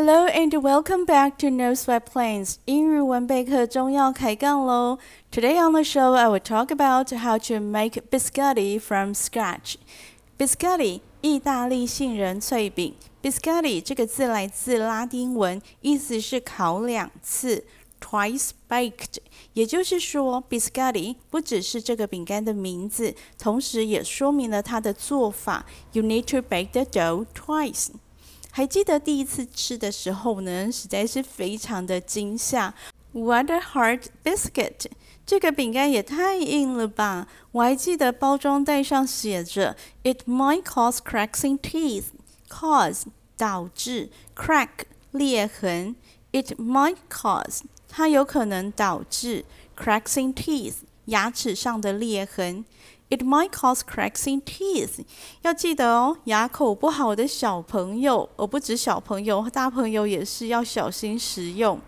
Hello and welcome back to No Sweat Plains Today on the show, I will talk about how to make biscotti from scratch. Biscotti 意大利杏仁脆饼.意大利杏仁脆饼。Biscotti twice baked，也就是说，biscotti 不只是这个饼干的名字，同时也说明了它的做法。You need to bake the dough twice。还记得第一次吃的时候呢，实在是非常的惊吓。What a hard biscuit！这个饼干也太硬了吧！我还记得包装袋上写着，It might cause cracking teeth。Cause 导致，crack 裂痕。It might cause 它有可能导致 cracking teeth 牙齿上的裂痕。It might cause cracks in teeth. 要记得哦，牙口不好的小朋友，而不止小朋友，大朋友也是要小心食用。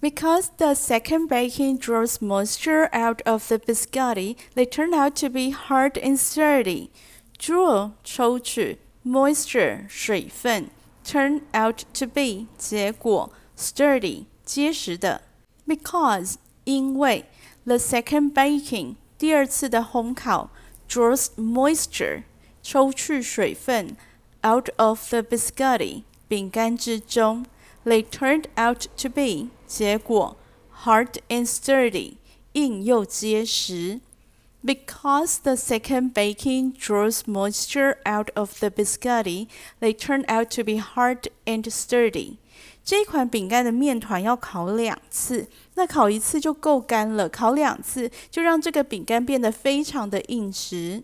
Because the second baking draws moisture out of the biscotti, they turn out to be hard and sturdy. Draw 抽取，moisture 水分，turn out to be 结果，sturdy 结实的。Because 因为 the second baking 第二次的烘烤。draws moisture 抽去水分 out of the biscotti They turned out to be 结果 hard and sturdy Because the second baking draws moisture out of the biscotti, they turn out to be hard and sturdy. 这款饼干的面团要烤两次，那烤一次就够干了，烤两次就让这个饼干变得非常的硬实。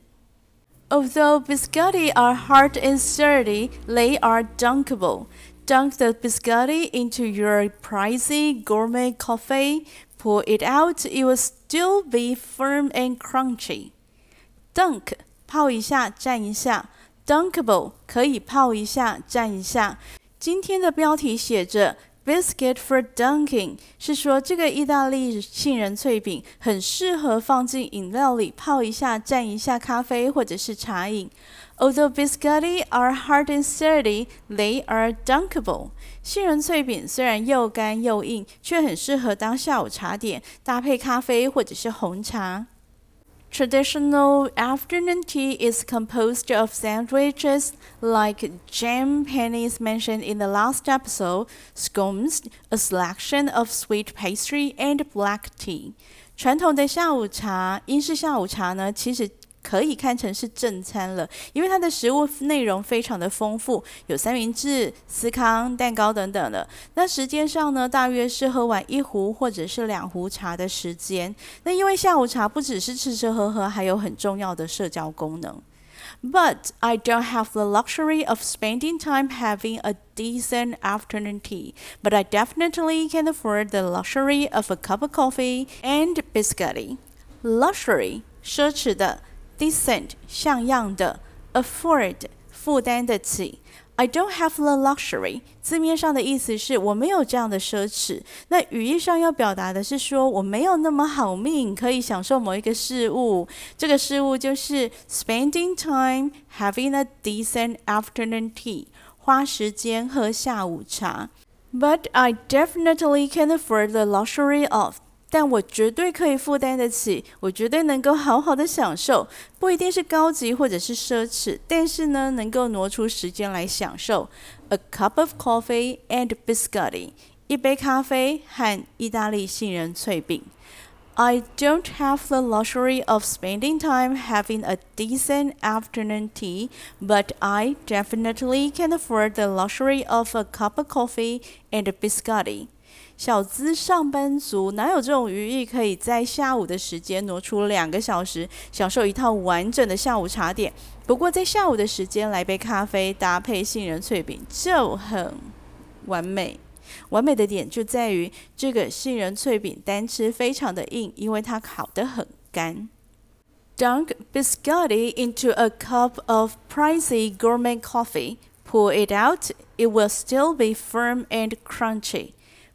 Although biscotti are hard and sturdy, they are dunkable. Dunk the biscotti into your pricey gourmet coffee, pull it out, it will still be firm and crunchy. Dunk 泡一下，蘸一下。Dunkable 可以泡一下，蘸一下。今天的标题写着 biscuit for dunking，是说这个意大利杏仁脆饼很适合放进饮料里泡一下、蘸一下咖啡或者是茶饮。Although biscotti are hard and sturdy, they are dunkable。杏仁脆饼虽然又干又硬，却很适合当下午茶点，搭配咖啡或者是红茶。Traditional afternoon tea is composed of sandwiches like jam pennies mentioned in the last episode, scones, a selection of sweet pastry, and black tea. 传统的下午茶，英式下午茶呢，其实可以看成是正餐了，因为它的食物内容非常的丰富，有三明治、司康、蛋糕等等的。那时间上呢，大约是喝完一壶或者是两壶茶的时间。那因为下午茶不只是吃吃喝喝，还有很重要的社交功能。But I don't have the luxury of spending time having a decent afternoon tea, but I definitely can afford the luxury of a cup of coffee and biscotti. Luxury，奢侈的。decent 像样的，afford 负担得起。I don't have the luxury。字面上的意思是我没有这样的奢侈。那语义上要表达的是说我没有那么好命，可以享受某一个事物。这个事物就是 spending time having a decent afternoon tea，花时间喝下午茶。But I definitely can afford the luxury of 但我绝对可以负担得起，我绝对能够好好的享受，不一定是高级或者是奢侈，但是呢，能够挪出时间来享受 a cup of coffee and biscotti，一杯咖啡和意大利杏仁脆饼。I don't have the luxury of spending time having a decent afternoon tea, but I definitely can afford the luxury of a cup of coffee and biscotti. 小资上班族哪有这种余裕，可以在下午的时间挪出两个小时享受一套完整的下午茶点？不过在下午的时间来杯咖啡搭配杏仁脆饼就很完美。完美的点就在于这个杏仁脆饼单吃非常的硬，因为它烤得很干。Dunk biscotti into a cup of pricey gourmet coffee, pull it out, it will still be firm and crunchy.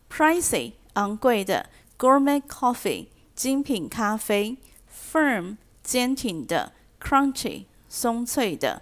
Pricey，昂贵的，gourmet coffee，精品咖啡，firm，坚挺的，crunchy，松脆的。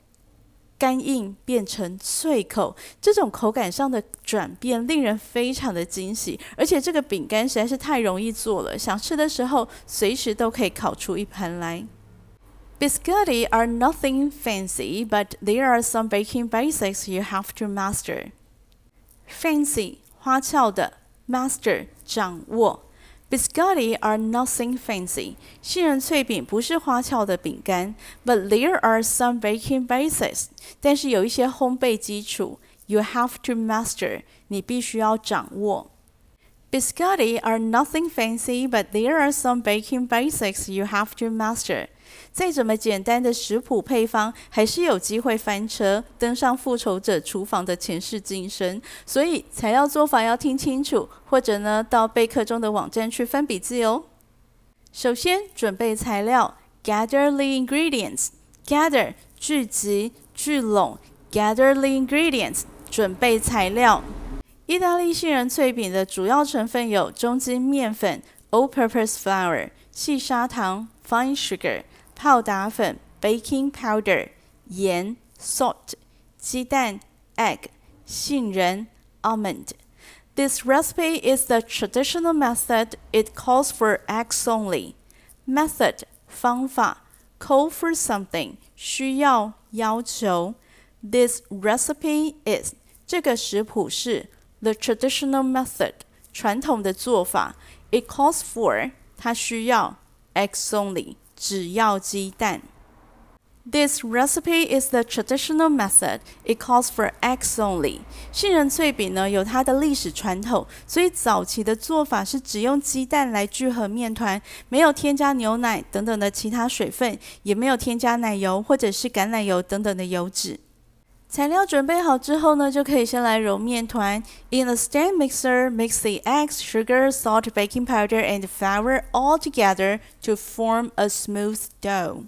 干硬变成脆口，这种口感上的转变令人非常的惊喜。而且这个饼干实在是太容易做了，想吃的时候随时都可以烤出一盘来。Biscuits are nothing fancy, but there are some baking basics you have to master. Fancy 花俏的，master 掌握。Biscotti are nothing fancy. but there are some baking basics. 但是有一些烘焙基础 you have to master. Biscotti are nothing fancy, but there are some baking basics you have to master. 再怎么简单的食谱配方，还是有机会翻车，登上复仇者厨房的前世今生，所以材料做法要听清楚，或者呢，到备课中的网站去翻笔记哦。首先准备材料，gather the ingredients，gather 聚集聚拢，gather the ingredients 准备材料。意大利杏仁脆饼的主要成分有中筋面粉 （all-purpose flour）、细砂糖 （fine sugar）。泡打粉 （baking powder）、盐 （salt）、鸡蛋 （egg）、杏仁 （almond）。This recipe is the traditional method. It calls for eggs only. Method 方法 call for something 需要要求。This recipe is 这个食谱是 the traditional method 传统的做法。It calls for 它需要 eggs only 只要鸡蛋。This recipe is the traditional method. It calls for eggs only. 杏仁脆饼呢有它的历史传统，所以早期的做法是只用鸡蛋来聚合面团，没有添加牛奶等等的其他水分，也没有添加奶油或者是橄榄油等等的油脂。材料准备好之后呢，就可以先来揉面团。In a stand mixer, mix the eggs, sugar, salt, baking powder, and flour all together to form a smooth dough.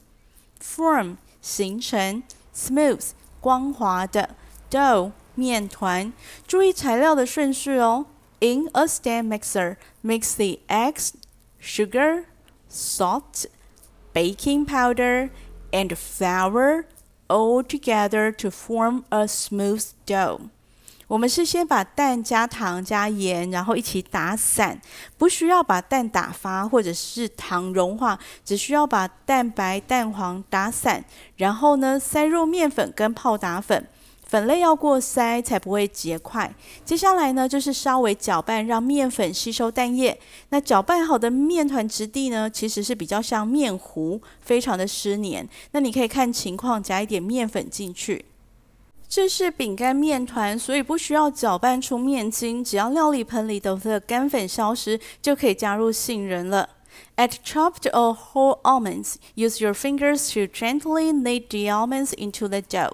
Form 形成，smooth 光滑的，dough 面团。注意材料的顺序哦。In a stand mixer, mix the eggs, sugar, salt, baking powder, and flour. All together to form a smooth dough。我们是先把蛋加糖加盐，然后一起打散，不需要把蛋打发或者是糖融化，只需要把蛋白蛋黄打散，然后呢塞入面粉跟泡打粉。粉类要过筛才不会结块。接下来呢，就是稍微搅拌，让面粉吸收蛋液。那搅拌好的面团质地呢，其实是比较像面糊，非常的湿黏。那你可以看情况加一点面粉进去。这是饼干面团，所以不需要搅拌出面筋，只要料理盆里的干粉消失，就可以加入杏仁了。Add chopped or whole almonds. Use your fingers to gently knead the almonds into the dough.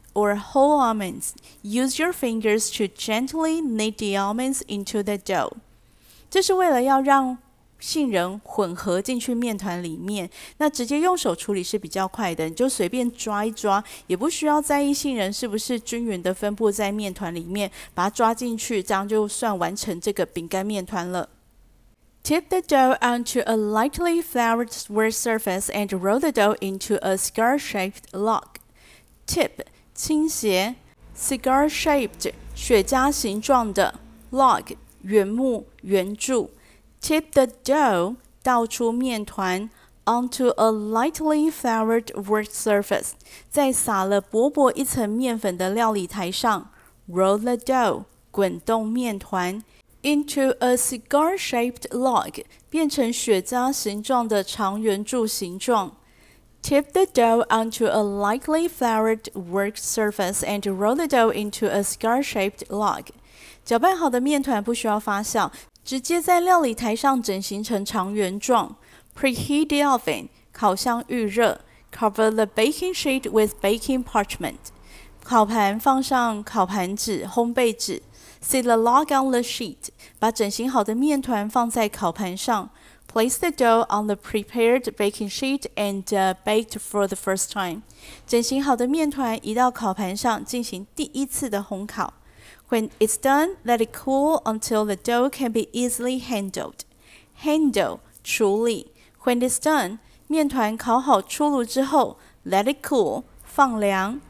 or whole almonds. Use your fingers to gently knead the almonds into the dough. 这是为了要让杏仁混合进去面团里面，那直接用手处理是比较快的，你就随便抓一抓，也不需要在意杏仁是不是均匀的分布在面团里面，把它抓进去，这样就算完成这个饼干面团了。Tip the dough onto a lightly floured square surface and roll the dough into a scar-shaped log. Tip 倾斜，cigar-shaped 雪茄形状的 log 原木圆柱，tip the dough 倒出面团 onto a lightly floured work surface 在撒了薄薄一层面粉的料理台上，roll the dough 滚动面团 into a cigar-shaped log 变成雪茄形状的长圆柱形状。Tip the dough onto a lightly floured work surface and roll the dough into a star-shaped log. 搅拌好的面团不需要发酵，直接在料理台上整形成长圆状。Preheat the oven，烤箱预热。Cover the baking sheet with baking parchment，烤盘放上烤盘纸、烘焙纸。Set the log on the sheet，把整形好的面团放在烤盘上。Place the dough on the prepared baking sheet and uh, bake for the first time. it's done, let it cool until the dough can be easily handled. Handle 处理。When it's done, 面团烤好出炉之后，let it cool 放凉。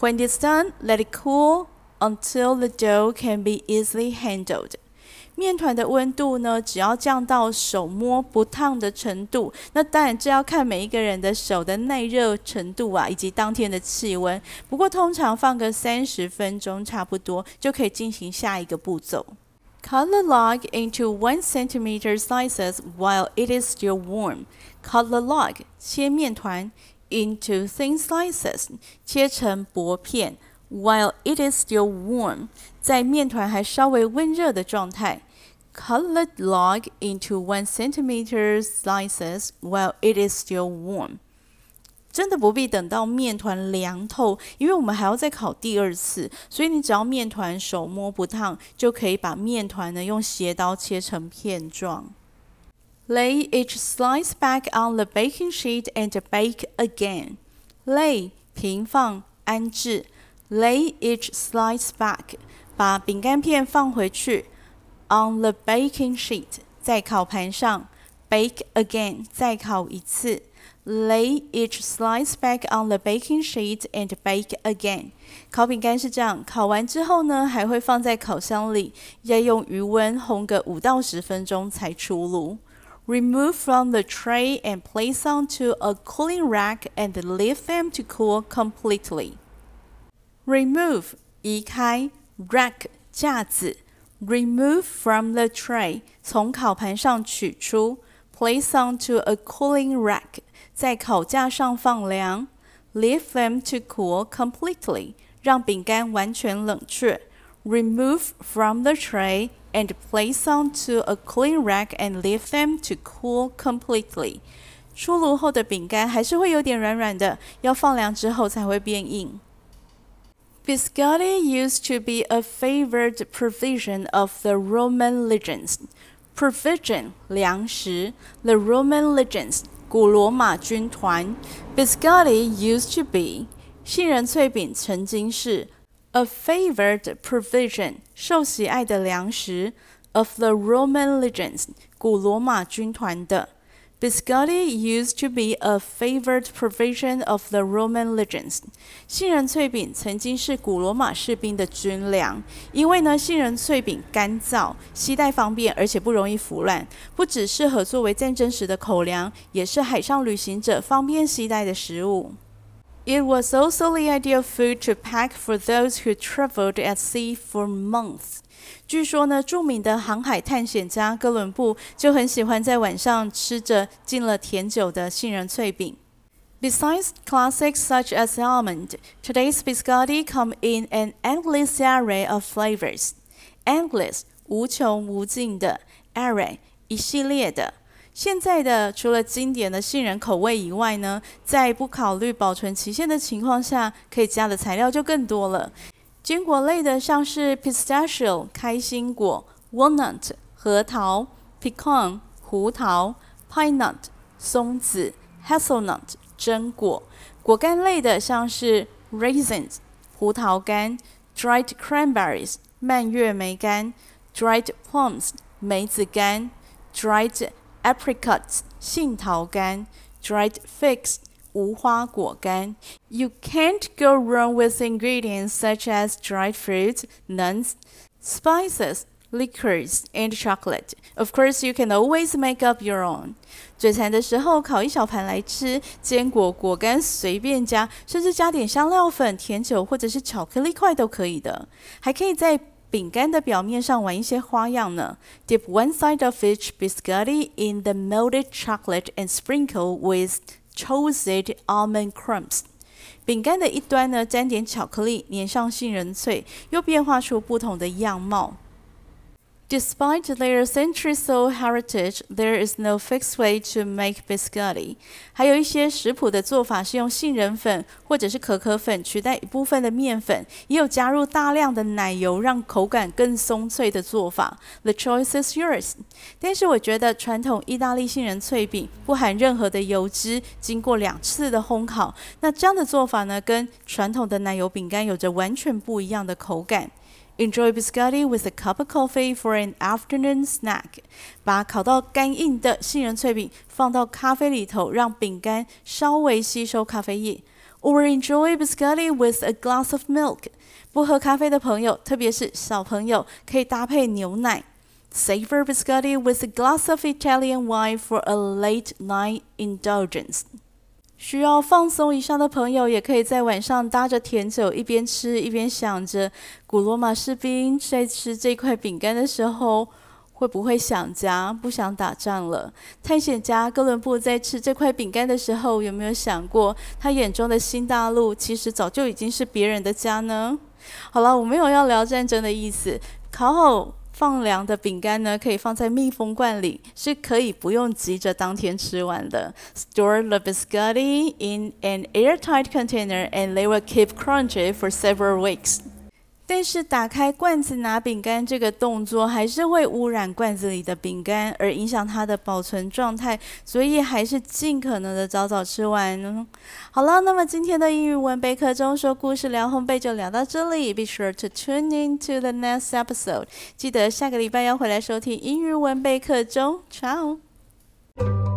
When it's done, let it cool until the dough can be easily handled. 面团的温度呢，只要降到手摸不烫的程度，那当然这要看每一个人的手的耐热程度啊，以及当天的气温。不过通常放个三十分钟差不多就可以进行下一个步骤。Cut the log into one centimeter slices while it is still warm. Cut the log. 切面团 into thin slices. 切成薄片。While it is still warm，在面团还稍微温热的状态，cut the log into one centimeter slices while it is still warm。真的不必等到面团凉透，因为我们还要再烤第二次，所以你只要面团手摸不烫，就可以把面团呢用斜刀切成片状。Lay each slice back on the baking sheet and bake again. Lay 平放安置 Lay each slice back，把饼干片放回去。On the baking sheet，在烤盘上。Bake again，再烤一次。Lay each slice back on the baking sheet and bake again。烤饼干是这样，烤完之后呢，还会放在烤箱里，要用余温烘个五到十分钟才出炉。Remove from the tray and place onto a cooling rack and leave them to cool completely remove 移开，rack remove from the tray Place onto a cooling rack Leave them to cool completely Remove from the tray and place onto a cooling rack and leave them to cool completely。出炉后的饼干还是会有点软软的，要放凉之后才会变硬。Biscotti used to be a favored provision of the Roman legions. Provision 粮食, the Roman legends 古罗马军团 Biscotti used to be 杏仁脆饼曾经是 a favored provision 受喜爱的粮食 of the Roman legends 古罗马军团的 Biscotti used to be a favored provision of the Roman legions。杏仁脆饼曾经是古罗马士兵的军粮，因为呢，杏仁脆饼干燥、携带方便，而且不容易腐烂，不只适合作为战争时的口粮，也是海上旅行者方便携带的食物。It was also the ideal food to pack for those who traveled at sea for months. 据说呢，著名的航海探险家哥伦布就很喜欢在晚上吃着浸了甜酒的杏仁脆饼。Besides classics such as almond, today's biscotti come in an endless array of flavors. Endless，无穷无尽的；array，一系列的。现在的除了经典的杏仁口味以外呢，在不考虑保存期限的情况下，可以加的材料就更多了。坚果类的像是 pistachio 开心果、walnut 核桃、pecan 胡桃、pine nut 松子、h a z e l nut 榛果。果干类的像是 raisins 葡萄干、dried cranberries 蔓越莓干、dried plums 梅子干、dried apricots 杏桃干、dried figs。无花果干. You can't go wrong with ingredients such as dried fruits, nuts, spices, liquors, and chocolate. Of course, you can always make up your own. 聚餐的时候烤一小盘来吃，坚果、果干随便加，甚至加点香料粉、甜酒或者是巧克力块都可以的。还可以在饼干的表面上玩一些花样呢。Dip one side of each biscotti in the melted chocolate and sprinkle with c h o s t e d almond crumbs，饼干的一端呢，沾点巧克力，粘上杏仁脆，又变化出不同的样貌。Despite their centuries-old heritage, there is no fixed way to make biscotti. 还有一些食谱的做法是用杏仁粉或者是可可粉取代一部分的面粉，也有加入大量的奶油让口感更松脆的做法。The choice is yours. 但是我觉得传统意大利杏仁脆饼不含任何的油脂，经过两次的烘烤，那这样的做法呢，跟传统的奶油饼干有着完全不一样的口感。Enjoy biscotti with a cup of coffee for an afternoon snack。把烤到干硬的杏仁脆饼放到咖啡里头，让饼干稍微吸收咖啡液。Or enjoy biscotti with a glass of milk。不喝咖啡的朋友，特别是小朋友，可以搭配牛奶。Savor biscotti with a glass of Italian wine for a late night indulgence。需要放松一下的朋友，也可以在晚上搭着甜酒，一边吃一边想着：古罗马士兵在吃这块饼干的时候，会不会想家、不想打仗了？探险家哥伦布在吃这块饼干的时候，有没有想过他眼中的新大陆，其实早就已经是别人的家呢？好了，我没有要聊战争的意思，烤好。放凉的饼干呢，可以放在密封罐里，是可以不用急着当天吃完的。Store the biscotti in an airtight container, and they will keep crunchy for several weeks. 但是打开罐子拿饼干这个动作还是会污染罐子里的饼干，而影响它的保存状态，所以还是尽可能的早早吃完。好了，那么今天的英语文备课中说故事聊烘焙就聊到这里，Be sure to tune in to the next episode，记得下个礼拜要回来收听英语文备课中，Ciao。